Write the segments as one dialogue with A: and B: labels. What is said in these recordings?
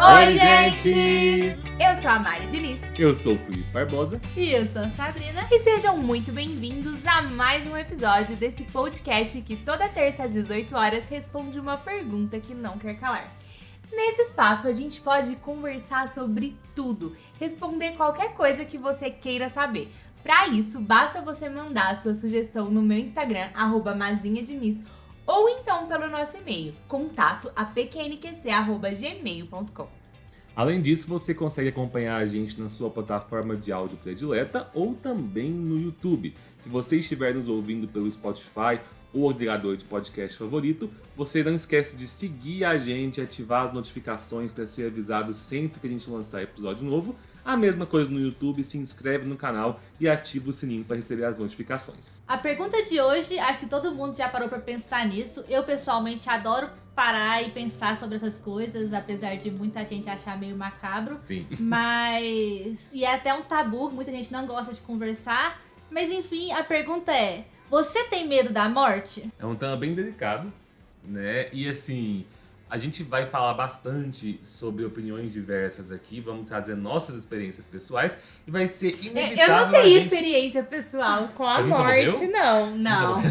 A: Oi, gente! Eu sou a Mari Diniz.
B: Eu sou o Felipe Barbosa.
C: E eu sou a Sabrina.
A: E sejam muito bem-vindos a mais um episódio desse podcast que toda terça às 18 horas responde uma pergunta que não quer calar. Nesse espaço a gente pode conversar sobre tudo, responder qualquer coisa que você queira saber. Para isso, basta você mandar a sua sugestão no meu Instagram, arroba mazinhadiniz, ou então pelo nosso e-mail, contato apqnqc.gmail.com.
B: Além disso, você consegue acompanhar a gente na sua plataforma de áudio predileta ou também no YouTube. Se você estiver nos ouvindo pelo Spotify ou agregador de podcast favorito, você não esquece de seguir a gente, ativar as notificações para ser avisado sempre que a gente lançar episódio novo a mesma coisa no YouTube, se inscreve no canal e ativa o sininho para receber as notificações.
C: A pergunta de hoje, acho que todo mundo já parou para pensar nisso. Eu pessoalmente adoro parar e pensar sobre essas coisas, apesar de muita gente achar meio macabro.
B: Sim.
C: Mas e é até um tabu, muita gente não gosta de conversar. Mas enfim, a pergunta é: você tem medo da morte?
B: É um tema bem delicado, né? E assim, a gente vai falar bastante sobre opiniões diversas aqui, vamos trazer nossas experiências pessoais e vai ser inevitável.
A: Eu não tenho
B: gente...
A: experiência pessoal com a morte, não, não.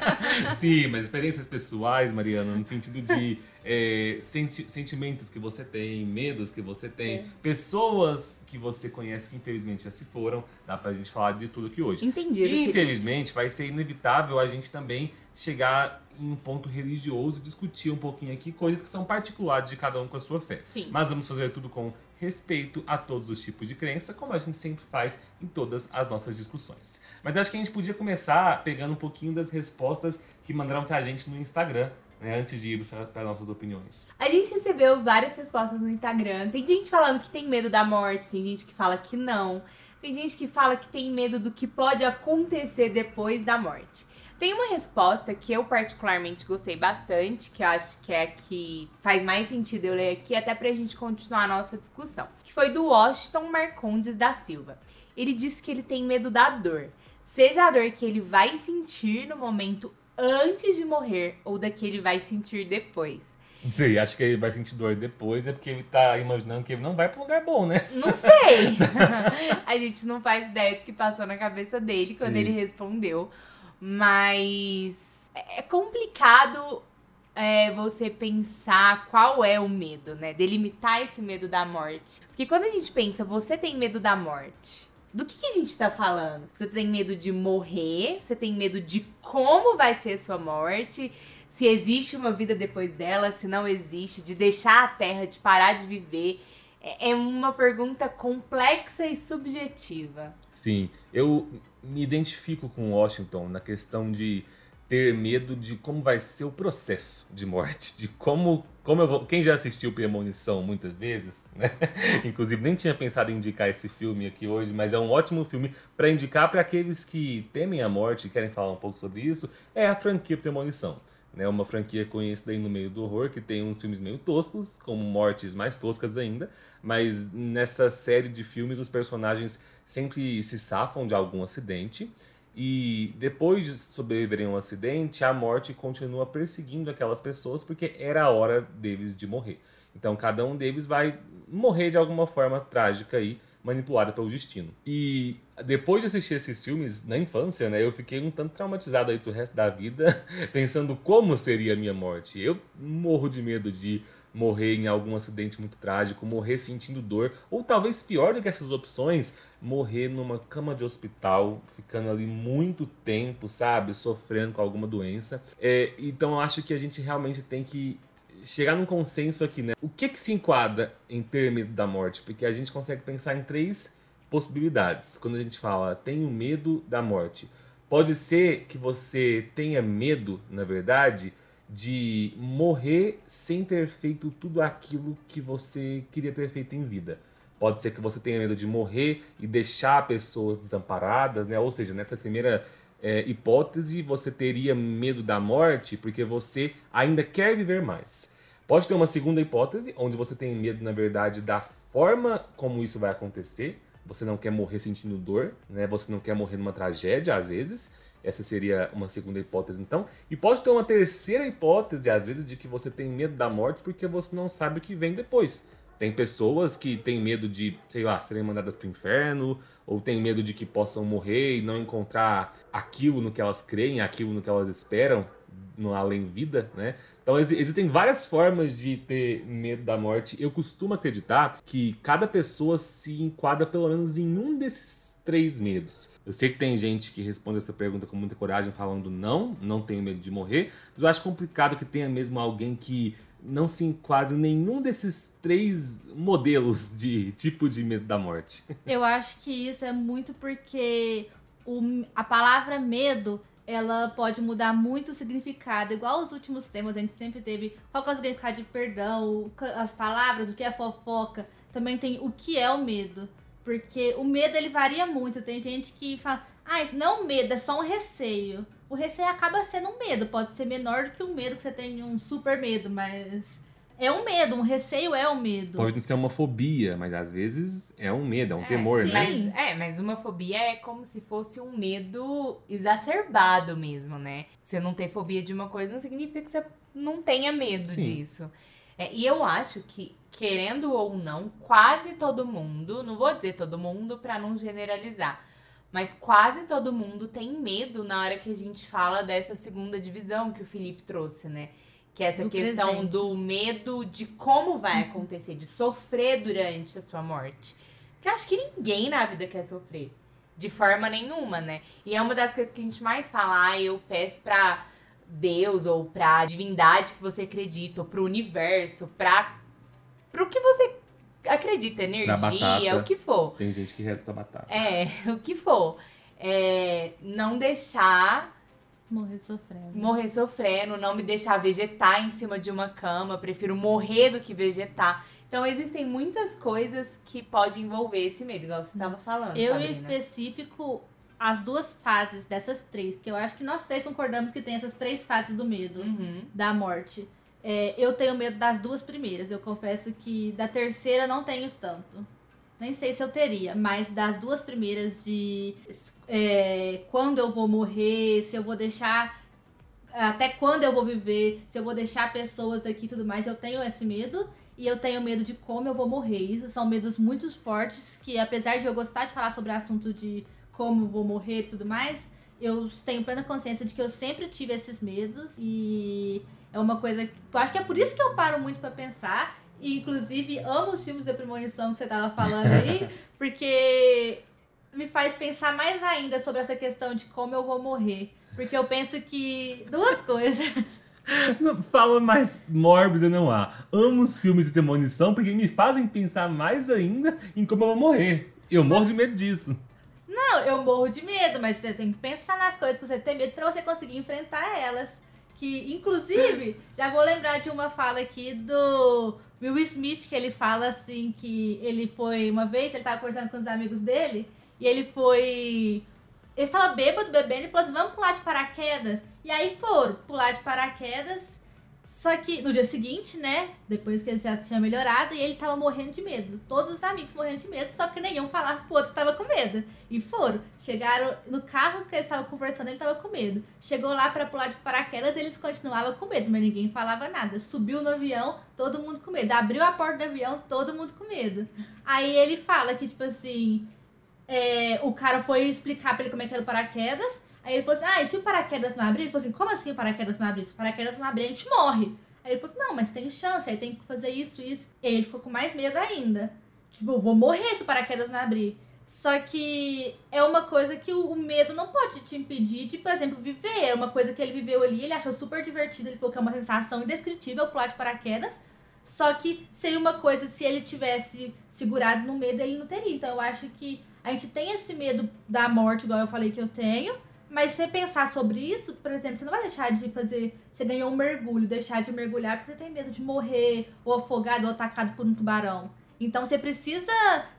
B: Sim, mas experiências pessoais, Mariana, no sentido de é, senti sentimentos que você tem, medos que você tem, é. pessoas que você conhece que infelizmente já se foram, dá pra gente falar disso tudo aqui hoje.
A: Entendi.
B: E, infelizmente, vai ser inevitável a gente também chegar em um ponto religioso, discutir um pouquinho aqui coisas que são particulares de cada um com a sua fé.
A: Sim.
B: Mas vamos fazer tudo com respeito a todos os tipos de crença, como a gente sempre faz em todas as nossas discussões. Mas acho que a gente podia começar pegando um pouquinho das respostas que mandaram pra gente no Instagram. Né, antes de ir para nossas opiniões.
A: A gente recebeu várias respostas no Instagram. Tem gente falando que tem medo da morte, tem gente que fala que não. Tem gente que fala que tem medo do que pode acontecer depois da morte. Tem uma resposta que eu particularmente gostei bastante, que eu acho que é a que faz mais sentido eu ler aqui, até pra gente continuar a nossa discussão. Que foi do Washington Marcondes da Silva. Ele disse que ele tem medo da dor. Seja a dor que ele vai sentir no momento antes de morrer ou da que ele vai sentir depois.
B: Sim, acho que ele vai sentir dor depois, é porque ele tá imaginando que ele não vai pra um lugar bom, né?
A: Não sei! a gente não faz ideia do que passou na cabeça dele Sim. quando ele respondeu. Mas é complicado é, você pensar qual é o medo, né? Delimitar esse medo da morte. Porque quando a gente pensa, você tem medo da morte. Do que, que a gente tá falando? Você tem medo de morrer? Você tem medo de como vai ser a sua morte? Se existe uma vida depois dela, se não existe, de deixar a terra, de parar de viver. É, é uma pergunta complexa e subjetiva.
B: Sim, eu me identifico com Washington na questão de ter medo de como vai ser o processo de morte, de como, como eu vou. Quem já assistiu Premonição muitas vezes, né? Inclusive nem tinha pensado em indicar esse filme aqui hoje, mas é um ótimo filme para indicar para aqueles que temem a morte e querem falar um pouco sobre isso. É a franquia Premonição né, uma franquia conhecida aí no meio do horror, que tem uns filmes meio toscos, como mortes mais toscas ainda, mas nessa série de filmes os personagens sempre se safam de algum acidente e depois de sobreviverem a um acidente, a morte continua perseguindo aquelas pessoas porque era a hora deles de morrer. Então cada um deles vai morrer de alguma forma trágica aí, manipulada pelo destino. E depois de assistir esses filmes na infância, né, eu fiquei um tanto traumatizado aí pro resto da vida, pensando como seria a minha morte. Eu morro de medo de morrer em algum acidente muito trágico, morrer sentindo dor, ou talvez pior do que essas opções, morrer numa cama de hospital, ficando ali muito tempo, sabe, sofrendo com alguma doença. É, então eu acho que a gente realmente tem que chegar num consenso aqui, né? O que que se enquadra em ter medo da morte? Porque a gente consegue pensar em três possibilidades. Quando a gente fala tenho medo da morte, pode ser que você tenha medo, na verdade, de morrer sem ter feito tudo aquilo que você queria ter feito em vida. Pode ser que você tenha medo de morrer e deixar pessoas desamparadas, né? Ou seja, nessa primeira é, hipótese, você teria medo da morte porque você ainda quer viver mais. Pode ter uma segunda hipótese, onde você tem medo, na verdade, da forma como isso vai acontecer. Você não quer morrer sentindo dor, né? Você não quer morrer numa tragédia, às vezes. Essa seria uma segunda hipótese, então. E pode ter uma terceira hipótese, às vezes, de que você tem medo da morte porque você não sabe o que vem depois. Tem pessoas que têm medo de, sei lá, serem mandadas pro inferno, ou têm medo de que possam morrer e não encontrar aquilo no que elas creem, aquilo no que elas esperam, no além-vida, né? Então ex existem várias formas de ter medo da morte. Eu costumo acreditar que cada pessoa se enquadra pelo menos em um desses três medos. Eu sei que tem gente que responde essa pergunta com muita coragem, falando não, não tenho medo de morrer, mas eu acho complicado que tenha mesmo alguém que não se enquadra em nenhum desses três modelos de tipo de medo da morte.
C: Eu acho que isso é muito porque o, a palavra medo ela pode mudar muito o significado. Igual os últimos temas, a gente sempre teve qual é o significado de perdão, as palavras, o que é fofoca. Também tem o que é o medo. Porque o medo ele varia muito. Tem gente que fala, ah, isso não é um medo, é só um receio. O receio acaba sendo um medo, pode ser menor do que um medo que você tem um super medo, mas é um medo, um receio é um medo.
B: Pode ser uma fobia, mas às vezes é um medo, é um é, temor,
A: sim.
B: né?
A: Mas, é, mas uma fobia é como se fosse um medo exacerbado mesmo, né? Você não ter fobia de uma coisa não significa que você não tenha medo sim. disso. É, e eu acho que, querendo ou não, quase todo mundo, não vou dizer todo mundo para não generalizar, mas quase todo mundo tem medo na hora que a gente fala dessa segunda divisão que o Felipe trouxe, né? Que é essa do questão presente. do medo de como vai acontecer, de sofrer durante a sua morte. Que eu acho que ninguém na vida quer sofrer. De forma nenhuma, né? E é uma das coisas que a gente mais fala, ah, eu peço pra Deus ou pra divindade que você acredita, ou pro universo, pra. pro que você acredita, energia, o que for.
B: Tem gente que resta batata.
A: É, o que for. É, não deixar.
C: Morrer sofrendo.
A: Morrer sofrendo, não me deixar vegetar em cima de uma cama. Prefiro morrer do que vegetar. Então, existem muitas coisas que podem envolver esse medo, igual você estava falando.
C: Eu,
A: Sabrina.
C: em específico, as duas fases dessas três, que eu acho que nós três concordamos que tem essas três fases do medo
A: uhum.
C: da morte. É, eu tenho medo das duas primeiras. Eu confesso que da terceira não tenho tanto. Nem sei se eu teria, mas das duas primeiras de é, quando eu vou morrer, se eu vou deixar. Até quando eu vou viver, se eu vou deixar pessoas aqui e tudo mais, eu tenho esse medo. E eu tenho medo de como eu vou morrer. Isso são medos muito fortes que, apesar de eu gostar de falar sobre o assunto de como vou morrer e tudo mais, eu tenho plena consciência de que eu sempre tive esses medos. E é uma coisa que eu acho que é por isso que eu paro muito para pensar. E, inclusive, amo os filmes da premonição que você tava falando aí, porque me faz pensar mais ainda sobre essa questão de como eu vou morrer. Porque eu penso que duas coisas.
B: Não, fala mais mórbida não há. Amo os filmes de premonição porque me fazem pensar mais ainda em como eu vou morrer. Eu morro de medo disso.
C: Não, eu morro de medo, mas você tem que pensar nas coisas que você tem medo para você conseguir enfrentar elas. Que, inclusive, já vou lembrar de uma fala aqui do Will Smith, que ele fala assim que ele foi uma vez, ele tava conversando com os amigos dele, e ele foi. Ele estava bêbado, bebendo, e falou assim: vamos pular de paraquedas. E aí foram pular de paraquedas. Só que no dia seguinte, né? Depois que ele já tinha melhorado, e ele tava morrendo de medo. Todos os amigos morrendo de medo, só que nenhum falava pro outro que tava com medo. E foram. Chegaram no carro que eles estavam conversando, ele tava com medo. Chegou lá para pular de paraquedas, eles continuavam com medo, mas ninguém falava nada. Subiu no avião, todo mundo com medo. Abriu a porta do avião, todo mundo com medo. Aí ele fala que, tipo assim. É, o cara foi explicar pra ele como é que era o paraquedas. Aí ele falou assim: Ah, e se o paraquedas não abrir? Ele falou assim: Como assim o paraquedas não abrir? Se o paraquedas não abrir, a gente morre. Aí ele falou assim: Não, mas tem chance, aí tem que fazer isso, isso. E aí ele ficou com mais medo ainda. Tipo, vou morrer se o paraquedas não abrir. Só que é uma coisa que o, medo não pode te impedir de, por exemplo, viver. É uma coisa que ele viveu ali, ele achou super divertido, ele falou que é uma sensação indescritível pular de paraquedas. Só que seria uma coisa, se ele tivesse segurado no medo, ele não teria. Então eu acho que a gente tem esse medo da morte, igual eu falei que eu tenho. Mas se você pensar sobre isso, por exemplo, você não vai deixar de fazer. Você ganhou um mergulho, deixar de mergulhar porque você tem medo de morrer, ou afogado, ou atacado por um tubarão. Então você precisa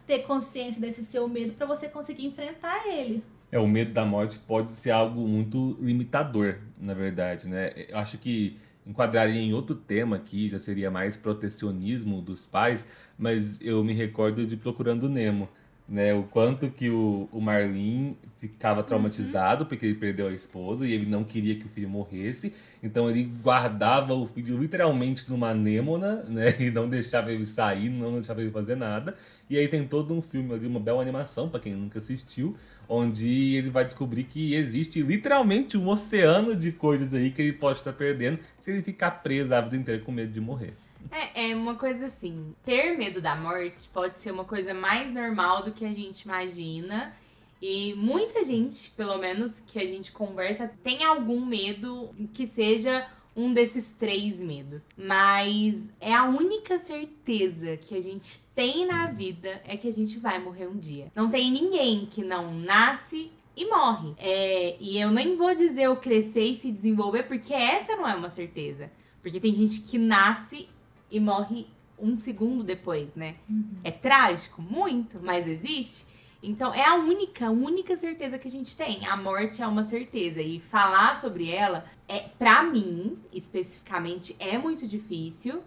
C: ter consciência desse seu medo para você conseguir enfrentar ele.
B: É, o medo da morte pode ser algo muito limitador, na verdade, né? Eu acho que enquadraria em outro tema aqui, já seria mais protecionismo dos pais, mas eu me recordo de Procurando Nemo né? O quanto que o, o Marlin ficava traumatizado porque ele perdeu a esposa e ele não queria que o filho morresse. Então ele guardava o filho literalmente numa anêmona, né? E não deixava ele sair, não deixava ele fazer nada. E aí tem todo um filme ali, uma bela animação, para quem nunca assistiu, onde ele vai descobrir que existe literalmente um oceano de coisas aí que ele pode estar perdendo se ele ficar preso a vida inteira com medo de morrer.
A: É, é uma coisa assim, ter medo da morte pode ser uma coisa mais normal do que a gente imagina. E muita gente, pelo menos que a gente conversa, tem algum medo que seja um desses três medos. Mas é a única certeza que a gente tem na vida é que a gente vai morrer um dia. Não tem ninguém que não nasce e morre. É, e eu nem vou dizer o crescer e se desenvolver, porque essa não é uma certeza. Porque tem gente que nasce e morre um segundo depois, né? Uhum. É trágico, muito, mas existe. Então é a única, única certeza que a gente tem. A morte é uma certeza e falar sobre ela é para mim, especificamente, é muito difícil.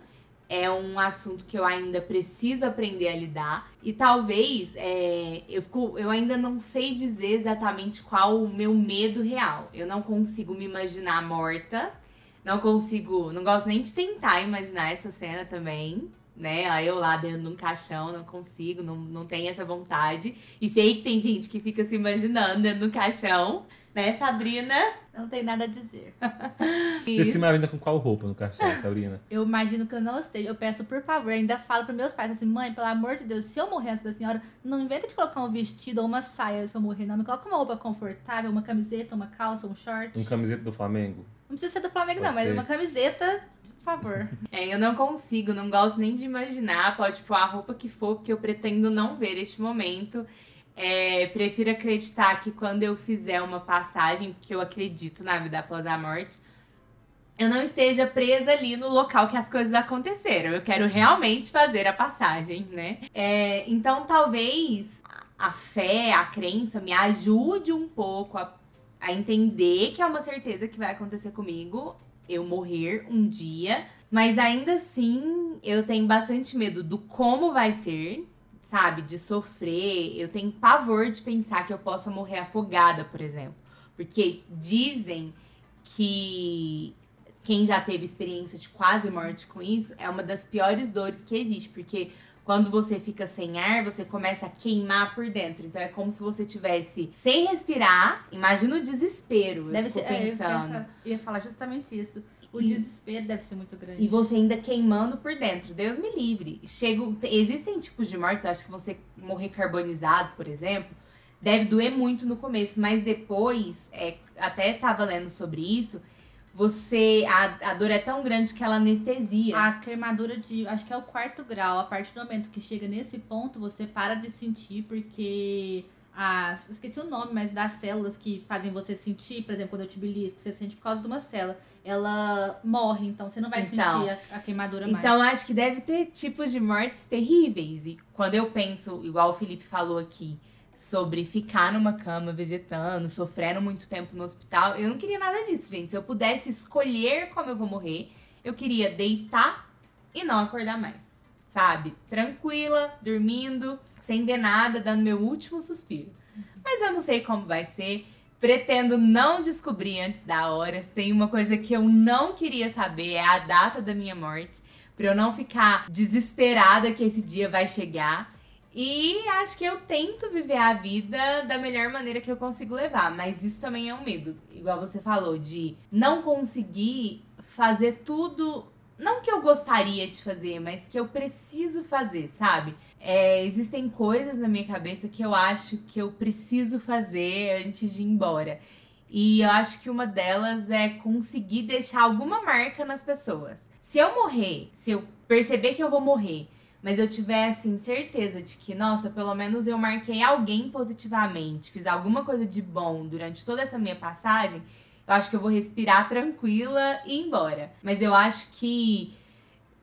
A: É um assunto que eu ainda preciso aprender a lidar. E talvez é, eu, fico, eu ainda não sei dizer exatamente qual o meu medo real. Eu não consigo me imaginar morta. Não consigo, não gosto nem de tentar imaginar essa cena também, né? Aí eu lá dentro de um caixão, não consigo, não, não tenho essa vontade. E sei que tem gente que fica se imaginando dentro do caixão, né, Sabrina?
C: Não tem nada a dizer.
B: Você se imagina com qual roupa no caixão, Sabrina?
C: Eu imagino que eu não esteja. Eu peço, por favor, ainda falo para meus pais assim, mãe, pelo amor de Deus, se eu morrer antes da senhora, não inventa de colocar um vestido ou uma saia se eu morrer, não. Me coloca uma roupa confortável, uma camiseta, uma calça, um short.
B: Um camiseta do Flamengo?
C: Não precisa ser do Flamengo, Pode não, mas ser. uma camiseta por favor.
A: É, eu não consigo, não gosto nem de imaginar. Pode pôr a roupa que for, que eu pretendo não ver este momento. É, prefiro acreditar que quando eu fizer uma passagem, porque eu acredito na vida após a morte, eu não esteja presa ali no local que as coisas aconteceram. Eu quero realmente fazer a passagem, né? É, então talvez a fé, a crença me ajude um pouco a a entender que é uma certeza que vai acontecer comigo, eu morrer um dia, mas ainda assim eu tenho bastante medo do como vai ser, sabe? De sofrer. Eu tenho pavor de pensar que eu possa morrer afogada, por exemplo. Porque dizem que quem já teve experiência de quase morte com isso é uma das piores dores que existe, porque quando você fica sem ar, você começa a queimar por dentro. Então é como se você tivesse sem respirar. Imagina o desespero.
C: Deve ser. pensando. É, eu, ia falar justamente isso. O desespero deve ser muito grande.
A: E você ainda queimando por dentro. Deus me livre. Chego, existem tipos de mortes, acho que você morrer carbonizado, por exemplo, deve doer muito no começo, mas depois, é, até tava lendo sobre isso, você. A, a dor é tão grande que ela anestesia.
C: A queimadura de. Acho que é o quarto grau. A partir do momento que chega nesse ponto, você para de sentir, porque. As, esqueci o nome, mas das células que fazem você sentir, por exemplo, quando eu te belisco, você sente por causa de uma célula. Ela morre, então você não vai então, sentir a, a queimadura
A: mais. Então acho que deve ter tipos de mortes terríveis. E quando eu penso, igual o Felipe falou aqui, sobre ficar numa cama vegetando, sofrendo muito tempo no hospital. Eu não queria nada disso, gente. Se eu pudesse escolher como eu vou morrer, eu queria deitar e não acordar mais. Sabe? Tranquila, dormindo, sem ver nada, dando meu último suspiro. Mas eu não sei como vai ser. Pretendo não descobrir antes da hora. Tem uma coisa que eu não queria saber, é a data da minha morte. Pra eu não ficar desesperada que esse dia vai chegar. E acho que eu tento viver a vida da melhor maneira que eu consigo levar, mas isso também é um medo, igual você falou, de não conseguir fazer tudo, não que eu gostaria de fazer, mas que eu preciso fazer, sabe? É, existem coisas na minha cabeça que eu acho que eu preciso fazer antes de ir embora. E eu acho que uma delas é conseguir deixar alguma marca nas pessoas. Se eu morrer, se eu perceber que eu vou morrer mas eu tiver assim certeza de que, nossa, pelo menos eu marquei alguém positivamente, fiz alguma coisa de bom durante toda essa minha passagem, eu acho que eu vou respirar tranquila e ir embora. Mas eu acho que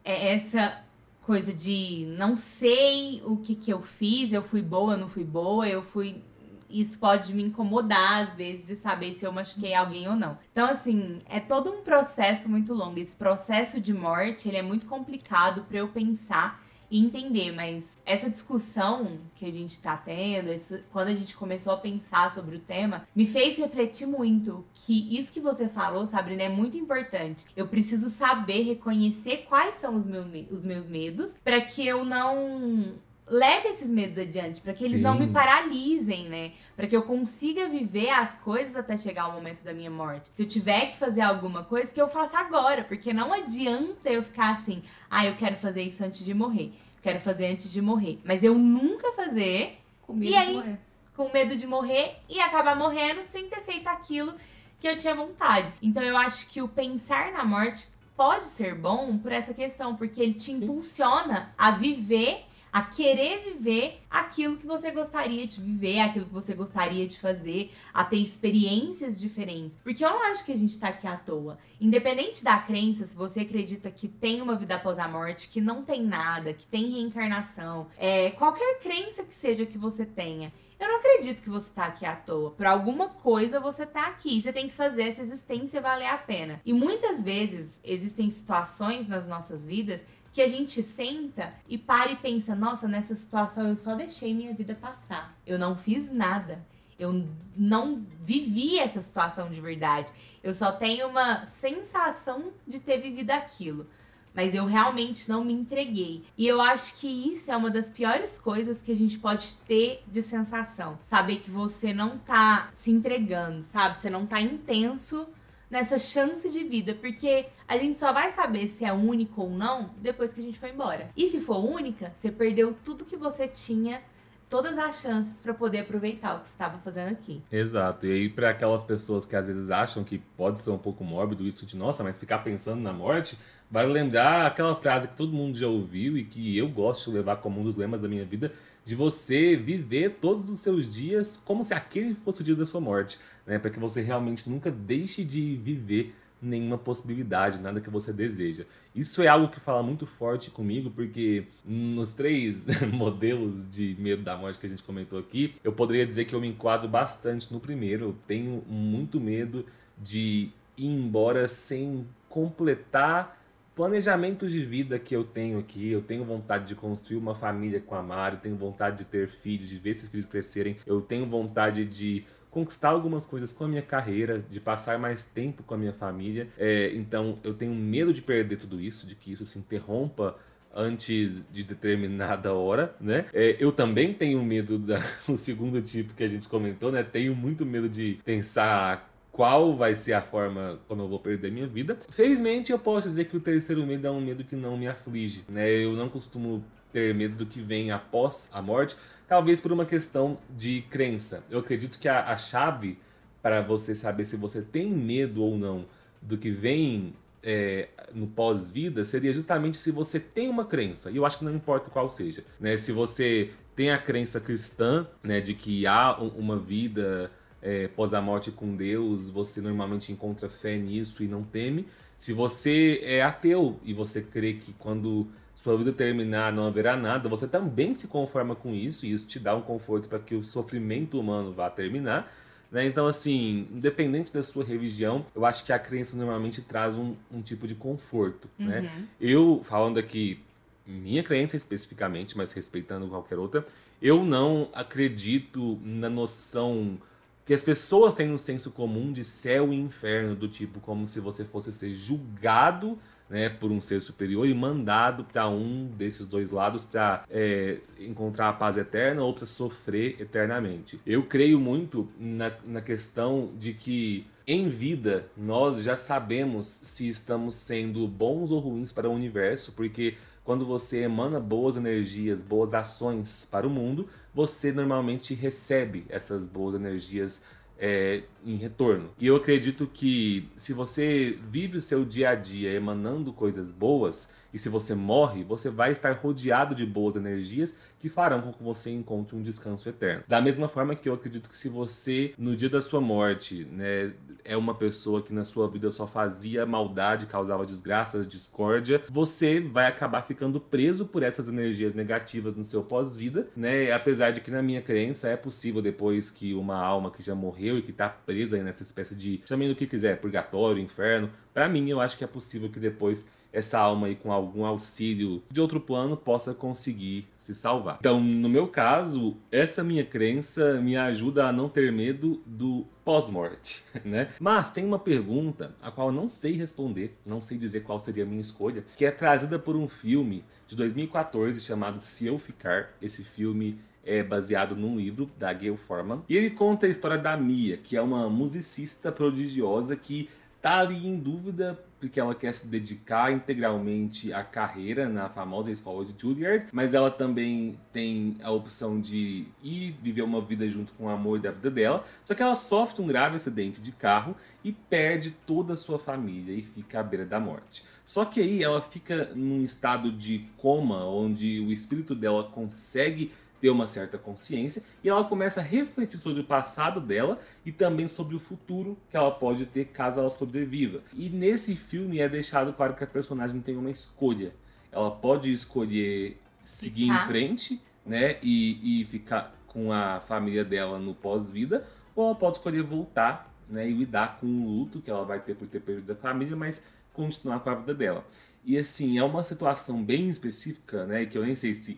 A: é essa coisa de não sei o que que eu fiz, eu fui boa, não fui boa, eu fui isso pode me incomodar às vezes de saber se eu machuquei alguém ou não. Então assim, é todo um processo muito longo. Esse processo de morte, ele é muito complicado para eu pensar entender, mas essa discussão que a gente tá tendo, esse, quando a gente começou a pensar sobre o tema, me fez refletir muito que isso que você falou, Sabrina, é muito importante. Eu preciso saber reconhecer quais são os, meu, os meus medos para que eu não leve esses medos adiante, para que eles não me paralisem, né? Para que eu consiga viver as coisas até chegar o momento da minha morte. Se eu tiver que fazer alguma coisa, que eu faça agora, porque não adianta eu ficar assim, ah, eu quero fazer isso antes de morrer. Quero fazer antes de morrer. Mas eu nunca fazer.
C: Com medo
A: e aí,
C: de morrer.
A: Com medo de morrer e acabar morrendo sem ter feito aquilo que eu tinha vontade. Então eu acho que o pensar na morte pode ser bom por essa questão, porque ele te Sim. impulsiona a viver a querer viver aquilo que você gostaria de viver, aquilo que você gostaria de fazer, a ter experiências diferentes. Porque eu não acho que a gente tá aqui à toa. Independente da crença, se você acredita que tem uma vida após a morte, que não tem nada, que tem reencarnação, é, qualquer crença que seja que você tenha, eu não acredito que você tá aqui à toa. Por alguma coisa você tá aqui. Você tem que fazer essa existência valer a pena. E muitas vezes existem situações nas nossas vidas que a gente senta e para e pensa: nossa, nessa situação eu só deixei minha vida passar. Eu não fiz nada. Eu não vivi essa situação de verdade. Eu só tenho uma sensação de ter vivido aquilo. Mas eu realmente não me entreguei. E eu acho que isso é uma das piores coisas que a gente pode ter de sensação. Saber que você não tá se entregando, sabe? Você não tá intenso nessa chance de vida, porque a gente só vai saber se é único ou não depois que a gente for embora. E se for única, você perdeu tudo que você tinha todas as chances para poder aproveitar o que você estava fazendo aqui.
B: Exato. E aí para aquelas pessoas que às vezes acham que pode ser um pouco mórbido isso de nossa, mas ficar pensando na morte, vale lembrar aquela frase que todo mundo já ouviu e que eu gosto de levar como um dos lemas da minha vida, de você viver todos os seus dias como se aquele fosse o dia da sua morte, né? Para que você realmente nunca deixe de viver nenhuma possibilidade, nada que você deseja. Isso é algo que fala muito forte comigo, porque nos três modelos de medo da morte que a gente comentou aqui, eu poderia dizer que eu me enquadro bastante no primeiro. Eu tenho muito medo de ir embora sem completar planejamentos de vida que eu tenho aqui, eu tenho vontade de construir uma família com a Mari, tenho vontade de ter filhos, de ver esses filhos crescerem, eu tenho vontade de conquistar algumas coisas com a minha carreira, de passar mais tempo com a minha família. É, então eu tenho medo de perder tudo isso, de que isso se interrompa antes de determinada hora, né? É, eu também tenho medo do segundo tipo que a gente comentou, né? Tenho muito medo de pensar qual vai ser a forma como eu vou perder minha vida. Felizmente, eu posso dizer que o terceiro medo é um medo que não me aflige, né? Eu não costumo ter medo do que vem após a morte, talvez por uma questão de crença. Eu acredito que a, a chave para você saber se você tem medo ou não do que vem é, no pós-vida seria justamente se você tem uma crença. E eu acho que não importa qual seja. Né? Se você tem a crença cristã né, de que há uma vida é, pós a morte com Deus, você normalmente encontra fé nisso e não teme. Se você é ateu e você crê que quando sua vida terminar não haverá nada, você também se conforma com isso e isso te dá um conforto para que o sofrimento humano vá terminar. Né? Então, assim, independente da sua religião, eu acho que a crença normalmente traz um, um tipo de conforto. Né? Uhum. Né? Eu, falando aqui, minha crença especificamente, mas respeitando qualquer outra, eu não acredito na noção que as pessoas têm um senso comum de céu e inferno, do tipo como se você fosse ser julgado né, por um ser superior e mandado para um desses dois lados para é, encontrar a paz eterna ou para sofrer eternamente. Eu creio muito na, na questão de que em vida nós já sabemos se estamos sendo bons ou ruins para o universo, porque quando você emana boas energias, boas ações para o mundo, você normalmente recebe essas boas energias é, em retorno. E eu acredito que se você vive o seu dia a dia emanando coisas boas, e se você morre, você vai estar rodeado de boas energias que farão com que você encontre um descanso eterno. Da mesma forma que eu acredito que se você, no dia da sua morte, né, é uma pessoa que na sua vida só fazia maldade, causava desgraças, discórdia, você vai acabar ficando preso por essas energias negativas no seu pós-vida, né? Apesar de que na minha crença é possível depois que uma alma que já morreu e que está presa nessa espécie de, chamem do que quiser, purgatório, inferno, para mim eu acho que é possível que depois essa alma aí com algum auxílio de outro plano possa conseguir se salvar. Então, no meu caso, essa minha crença me ajuda a não ter medo do pós-morte, né? Mas tem uma pergunta a qual eu não sei responder, não sei dizer qual seria a minha escolha, que é trazida por um filme de 2014 chamado Se Eu Ficar. Esse filme é baseado num livro da Gail Forman. E ele conta a história da Mia, que é uma musicista prodigiosa que tá ali em dúvida porque ela quer se dedicar integralmente à carreira na famosa escola de Juilliard, mas ela também tem a opção de ir viver uma vida junto com o amor da vida dela, só que ela sofre um grave acidente de carro e perde toda a sua família e fica à beira da morte. Só que aí ela fica num estado de coma, onde o espírito dela consegue ter uma certa consciência e ela começa a refletir sobre o passado dela e também sobre o futuro que ela pode ter caso ela sobreviva. E nesse filme é deixado claro que a personagem tem uma escolha. Ela pode escolher seguir ficar. em frente, né, e, e ficar com a família dela no pós-vida, ou ela pode escolher voltar, né, e lidar com o luto que ela vai ter por ter perdido a família, mas continuar com a vida dela. E assim, é uma situação bem específica, né, que eu nem sei se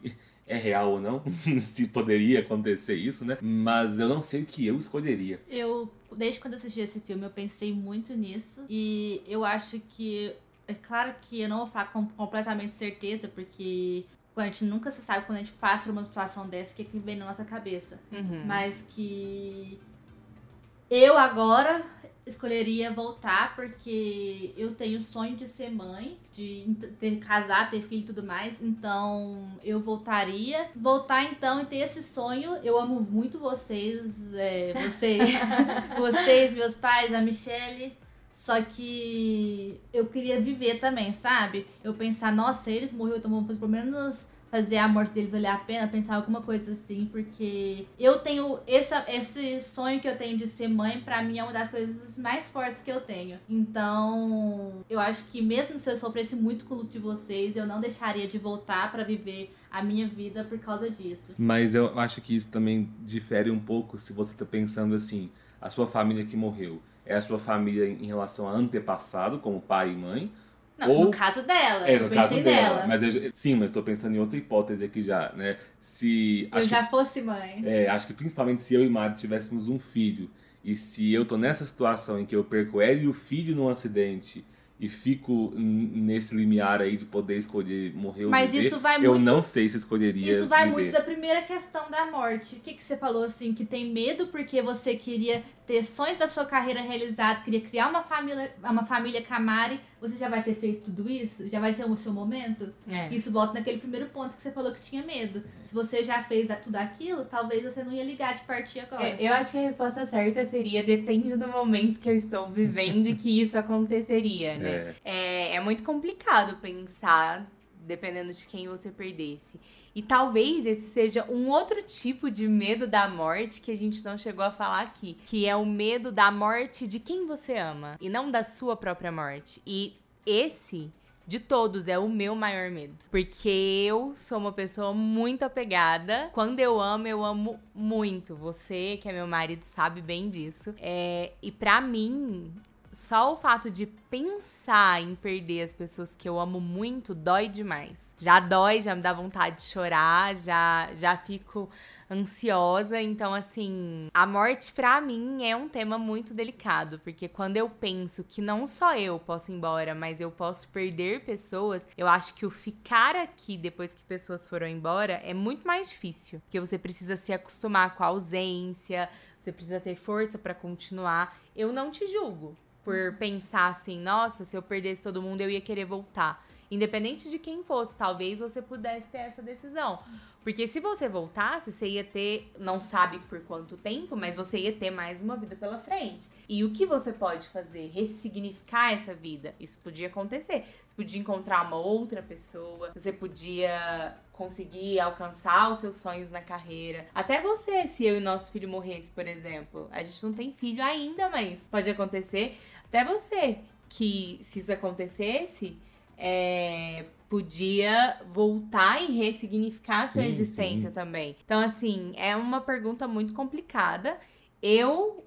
B: é real ou não, se poderia acontecer isso, né? Mas eu não sei o que eu escolheria.
C: Eu, desde quando eu assisti esse filme, eu pensei muito nisso e eu acho que é claro que eu não vou falar com completamente certeza, porque a gente nunca se sabe quando a gente passa por uma situação dessa, o que, que vem na nossa cabeça.
A: Uhum.
C: Mas que eu agora escolheria voltar porque eu tenho sonho de ser mãe, de ter casar, ter filho e tudo mais. Então eu voltaria. Voltar então e ter esse sonho. Eu amo muito vocês, é, vocês, vocês, meus pais, a Michelle. Só que eu queria viver também, sabe? Eu pensar, nossa, eles morreram, então pelo menos fazer a morte deles valer a pena, pensar alguma coisa assim, porque eu tenho essa, esse sonho que eu tenho de ser mãe, para mim é uma das coisas mais fortes que eu tenho. Então, eu acho que mesmo se eu sofresse muito com o luto de vocês, eu não deixaria de voltar para viver a minha vida por causa disso.
B: Mas eu acho que isso também difere um pouco se você tá pensando assim, a sua família que morreu é a sua família em relação a antepassado, como pai e mãe,
C: não, Ou, no caso dela.
B: É, no caso dela. Mas eu, sim, mas estou pensando em outra hipótese aqui já, né? Se.
C: Eu já que, fosse mãe.
B: É, acho que principalmente se eu e Mari tivéssemos um filho. E se eu tô nessa situação em que eu perco ela e o filho num acidente e fico nesse limiar aí de poder escolher morrer ou
C: Mas
B: viver,
C: isso vai
B: eu
C: muito,
B: não sei se escolheria
C: Isso vai
B: viver.
C: muito da primeira questão da morte. O que, que você falou assim, que tem medo porque você queria ter sonhos da sua carreira realizados, queria criar uma família, uma família Camari, você já vai ter feito tudo isso? Já vai ser o seu momento?
A: É.
C: Isso volta naquele primeiro ponto que você falou que tinha medo. Se você já fez tudo aquilo, talvez você não ia ligar de partir agora.
A: É, eu acho que a resposta certa seria depende do momento que eu estou vivendo e que isso aconteceria, né? É. é, é muito complicado pensar dependendo de quem você perdesse. E talvez esse seja um outro tipo de medo da morte que a gente não chegou a falar aqui, que é o medo da morte de quem você ama e não da sua própria morte. E esse de todos é o meu maior medo. Porque eu sou uma pessoa muito apegada. Quando eu amo, eu amo muito. Você, que é meu marido, sabe bem disso. É, e para mim, só o fato de pensar em perder as pessoas que eu amo muito dói demais. Já dói, já me dá vontade de chorar, já já fico ansiosa, então assim, a morte para mim é um tema muito delicado, porque quando eu penso que não só eu posso ir embora, mas eu posso perder pessoas, eu acho que o ficar aqui depois que pessoas foram embora é muito mais difícil, porque você precisa se acostumar com a ausência, você precisa ter força para continuar. Eu não te julgo por pensar assim, nossa, se eu perdesse todo mundo, eu ia querer voltar. Independente de quem fosse, talvez você pudesse ter essa decisão. Porque se você voltasse, você ia ter, não sabe por quanto tempo, mas você ia ter mais uma vida pela frente. E o que você pode fazer? Ressignificar essa vida. Isso podia acontecer. Você podia encontrar uma outra pessoa, você podia conseguir alcançar os seus sonhos na carreira. Até você, se eu e nosso filho morresse, por exemplo. A gente não tem filho ainda, mas pode acontecer. Até você, que se isso acontecesse, é, podia voltar e ressignificar sim, sua existência sim. também. Então, assim, é uma pergunta muito complicada. Eu,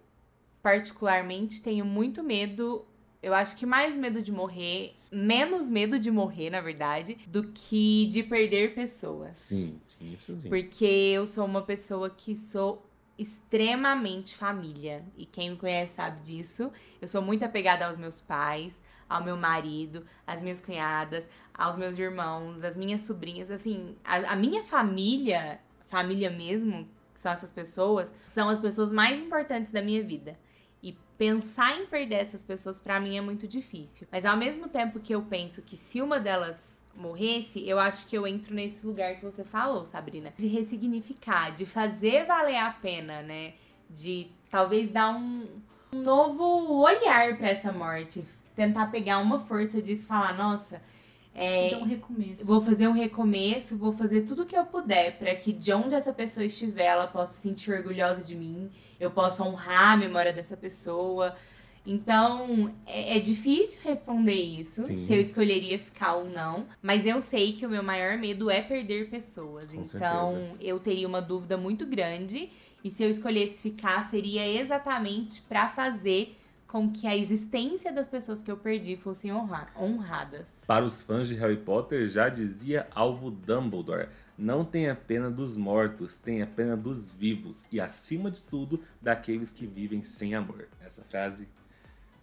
A: particularmente, tenho muito medo. Eu acho que mais medo de morrer menos medo de morrer, na verdade, do que de perder pessoas.
B: Sim, sim, isso sim.
A: Porque eu sou uma pessoa que sou extremamente família. E quem me conhece sabe disso. Eu sou muito apegada aos meus pais, ao meu marido, às minhas cunhadas, aos meus irmãos, às minhas sobrinhas. Assim, a, a minha família, família mesmo, que são essas pessoas, são as pessoas mais importantes da minha vida. E pensar em perder essas pessoas para mim é muito difícil. Mas ao mesmo tempo que eu penso que se uma delas morresse, eu acho que eu entro nesse lugar que você falou, Sabrina, de ressignificar, de fazer valer a pena, né? De talvez dar um, um novo olhar para essa morte, tentar pegar uma força disso falar, nossa, é,
C: Fazer um recomeço.
A: Vou fazer um recomeço, vou fazer tudo o que eu puder para que de onde essa pessoa estiver, ela possa se sentir orgulhosa de mim, eu possa honrar a memória dessa pessoa. Então, é, é difícil responder isso,
B: Sim.
A: se eu escolheria ficar ou não. Mas eu sei que o meu maior medo é perder pessoas.
B: Com
A: então,
B: certeza.
A: eu teria uma dúvida muito grande. E se eu escolhesse ficar, seria exatamente para fazer com que a existência das pessoas que eu perdi fossem honra honradas.
B: Para os fãs de Harry Potter, já dizia Alvo Dumbledore: Não tenha pena dos mortos, tenha pena dos vivos e, acima de tudo, daqueles que vivem sem amor. Essa frase,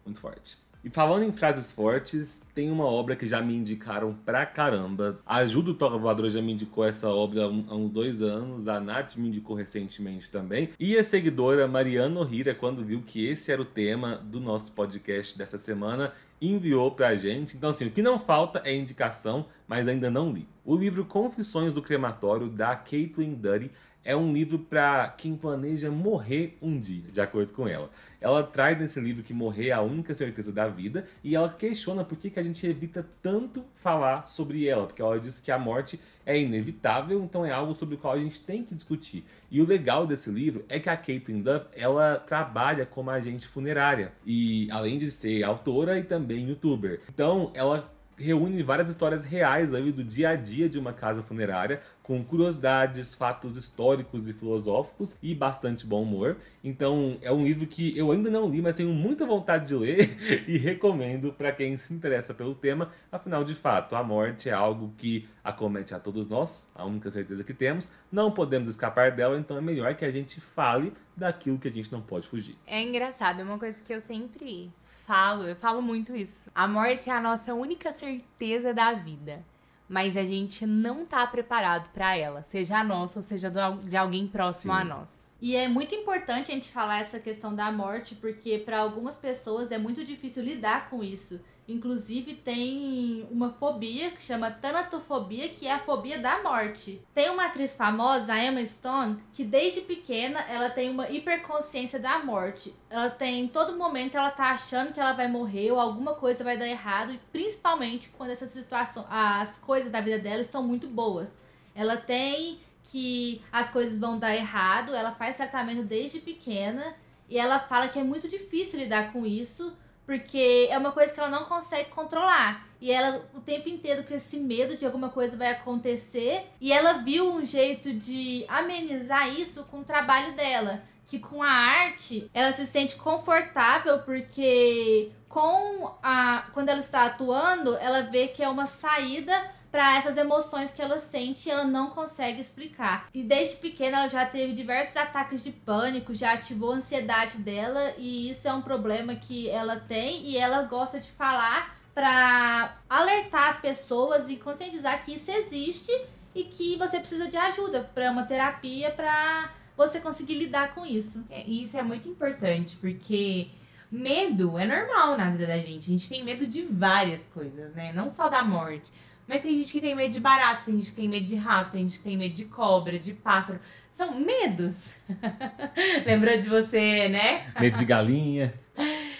B: muito forte. E falando em frases fortes, tem uma obra que já me indicaram pra caramba. A Ju do Toca Voadora já me indicou essa obra há uns dois anos, a Nath me indicou recentemente também. E a seguidora Mariana Ohira, quando viu que esse era o tema do nosso podcast dessa semana, enviou pra gente. Então, assim, o que não falta é indicação, mas ainda não li. O livro Confissões do Crematório, da Caitlin Duddy, é um livro para quem planeja morrer um dia, de acordo com ela. Ela traz nesse livro que morrer é a única certeza da vida e ela questiona por que, que a gente evita tanto falar sobre ela, porque ela diz que a morte é inevitável, então é algo sobre o qual a gente tem que discutir. E o legal desse livro é que a Caitlin Duff, ela trabalha como agente funerária e além de ser autora e também youtuber. Então, ela reúne várias histórias reais ali do dia a dia de uma casa funerária, com curiosidades, fatos históricos e filosóficos e bastante bom humor. Então, é um livro que eu ainda não li, mas tenho muita vontade de ler e recomendo para quem se interessa pelo tema. Afinal, de fato, a morte é algo que acomete a todos nós, a única certeza que temos. Não podemos escapar dela, então é melhor que a gente fale daquilo que a gente não pode fugir.
A: É engraçado, é uma coisa que eu sempre falo, eu falo muito isso. A morte é a nossa única certeza da vida. Mas a gente não tá preparado pra ela, seja a nossa ou seja de alguém próximo
B: Sim.
A: a nós.
C: E é muito importante a gente falar essa questão da morte, porque para algumas pessoas é muito difícil lidar com isso. Inclusive tem uma fobia que chama tanatofobia, que é a fobia da morte. Tem uma atriz famosa, a Emma Stone, que desde pequena ela tem uma hiperconsciência da morte. Ela tem todo momento ela tá achando que ela vai morrer ou alguma coisa vai dar errado, principalmente quando essa situação, as coisas da vida dela estão muito boas. Ela tem que as coisas vão dar errado, ela faz tratamento desde pequena e ela fala que é muito difícil lidar com isso, porque é uma coisa que ela não consegue controlar. E ela o tempo inteiro com esse medo de alguma coisa vai acontecer, e ela viu um jeito de amenizar isso com o trabalho dela, que com a arte ela se sente confortável porque com a quando ela está atuando, ela vê que é uma saída para essas emoções que ela sente e ela não consegue explicar. E desde pequena ela já teve diversos ataques de pânico, já ativou a ansiedade dela e isso é um problema que ela tem e ela gosta de falar para alertar as pessoas e conscientizar que isso existe e que você precisa de ajuda para uma terapia para você conseguir lidar com isso.
A: É, isso é muito importante, porque medo é normal na vida da gente. A gente tem medo de várias coisas, né? Não só da morte. Mas tem gente que tem medo de barato, tem gente que tem medo de rato, tem gente que tem medo de cobra, de pássaro. São medos. Lembrou de você, né?
B: Medo de galinha.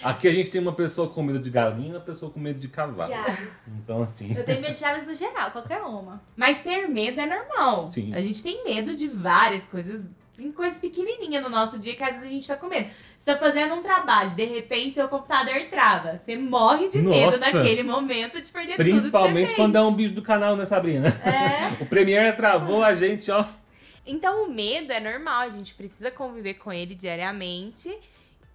B: Aqui a gente tem uma pessoa com medo de galinha e uma pessoa com medo de cavalo.
C: Chaves.
B: Então, assim.
C: Eu tenho medo de aves no geral, qualquer uma.
A: Mas ter medo é normal.
B: Sim.
A: A gente tem medo de várias coisas. Tem coisas pequenininhas no nosso dia que às vezes a gente tá com medo. Você tá fazendo um trabalho, de repente seu computador trava. Você morre de medo
B: Nossa.
A: naquele momento de perder tudo
B: Principalmente
A: que você
B: quando é um bicho do canal, né, Sabrina?
C: É.
B: O Premiere travou a gente, ó.
A: Então o medo é normal, a gente precisa conviver com ele diariamente.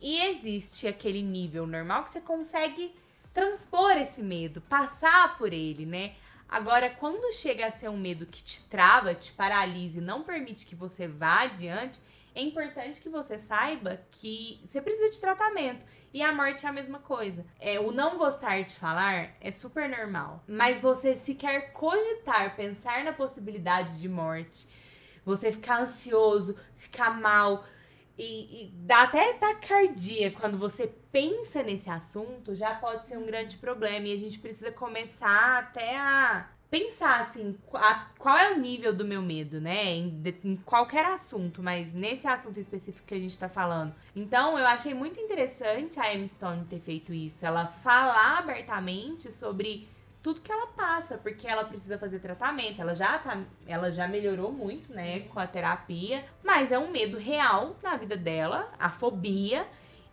A: E existe aquele nível normal que você consegue transpor esse medo, passar por ele, né? Agora, quando chega a ser um medo que te trava, te paralisa e não permite que você vá adiante, é importante que você saiba que você precisa de tratamento. E a morte é a mesma coisa. É, o não gostar de falar é super normal. Mas você sequer cogitar, pensar na possibilidade de morte, você ficar ansioso, ficar mal, e, e, dá até taquicardia quando você pensa nesse assunto, já pode ser um grande problema. E a gente precisa começar até a pensar assim, qual é o nível do meu medo, né? Em, em, qualquer assunto, mas nesse assunto específico que a gente tá falando. Então, eu achei muito interessante a Emma Stone ter feito isso. Ela falar abertamente sobre tudo que ela passa, porque ela precisa fazer tratamento, ela já tá, ela já melhorou muito, né, com a terapia, mas é um medo real na vida dela, a fobia,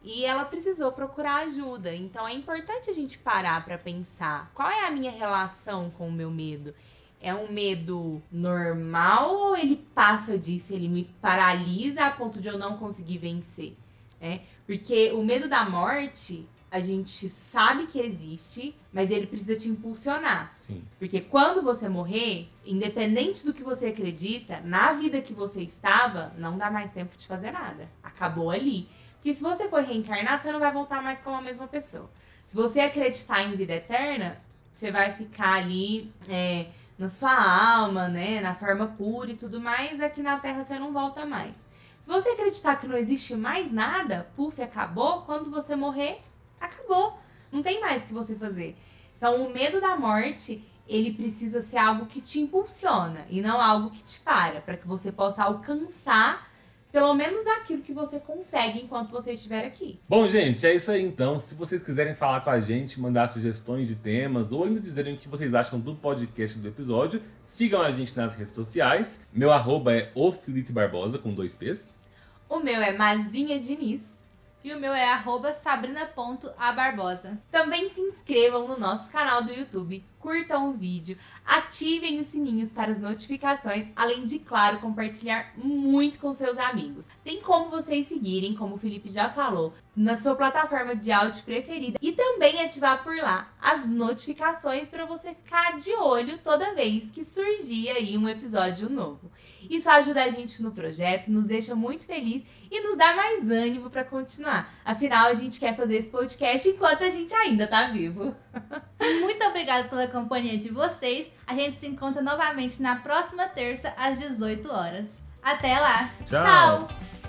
A: e ela precisou procurar ajuda. Então é importante a gente parar para pensar, qual é a minha relação com o meu medo? É um medo normal ou ele passa disso, ele me paralisa a ponto de eu não conseguir vencer, né? Porque o medo da morte, a gente sabe que existe, mas ele precisa te impulsionar.
B: Sim.
A: Porque quando você morrer, independente do que você acredita, na vida que você estava, não dá mais tempo de fazer nada. Acabou ali. Porque se você for reencarnar, você não vai voltar mais como a mesma pessoa. Se você acreditar em vida eterna, você vai ficar ali é, na sua alma, né? Na forma pura e tudo mais, aqui na Terra você não volta mais. Se você acreditar que não existe mais nada, puf, acabou, quando você morrer, acabou. Não tem mais o que você fazer. Então, o medo da morte, ele precisa ser algo que te impulsiona e não algo que te para, para que você possa alcançar pelo menos aquilo que você consegue enquanto você estiver aqui.
B: Bom, gente, é isso aí então. Se vocês quiserem falar com a gente, mandar sugestões de temas ou ainda dizerem o que vocês acham do podcast do episódio, sigam a gente nas redes sociais. Meu arroba é o Felipe Barbosa com dois P's.
A: O meu é Mazinha Diniz.
C: E o meu é sabrina.abarbosa.
A: Também se inscrevam no nosso canal do YouTube, curtam o vídeo, ativem os sininhos para as notificações, além de, claro, compartilhar muito com seus amigos. Tem como vocês seguirem, como o Felipe já falou, na sua plataforma de áudio preferida e também ativar por lá as notificações para você ficar de olho toda vez que surgir aí um episódio novo. Isso ajuda a gente no projeto, nos deixa muito feliz e nos dá mais ânimo para continuar. Afinal, a gente quer fazer esse podcast enquanto a gente ainda tá vivo.
C: Muito obrigada pela companhia de vocês. A gente se encontra novamente na próxima terça às 18 horas. Até lá.
B: Tchau.
A: Tchau.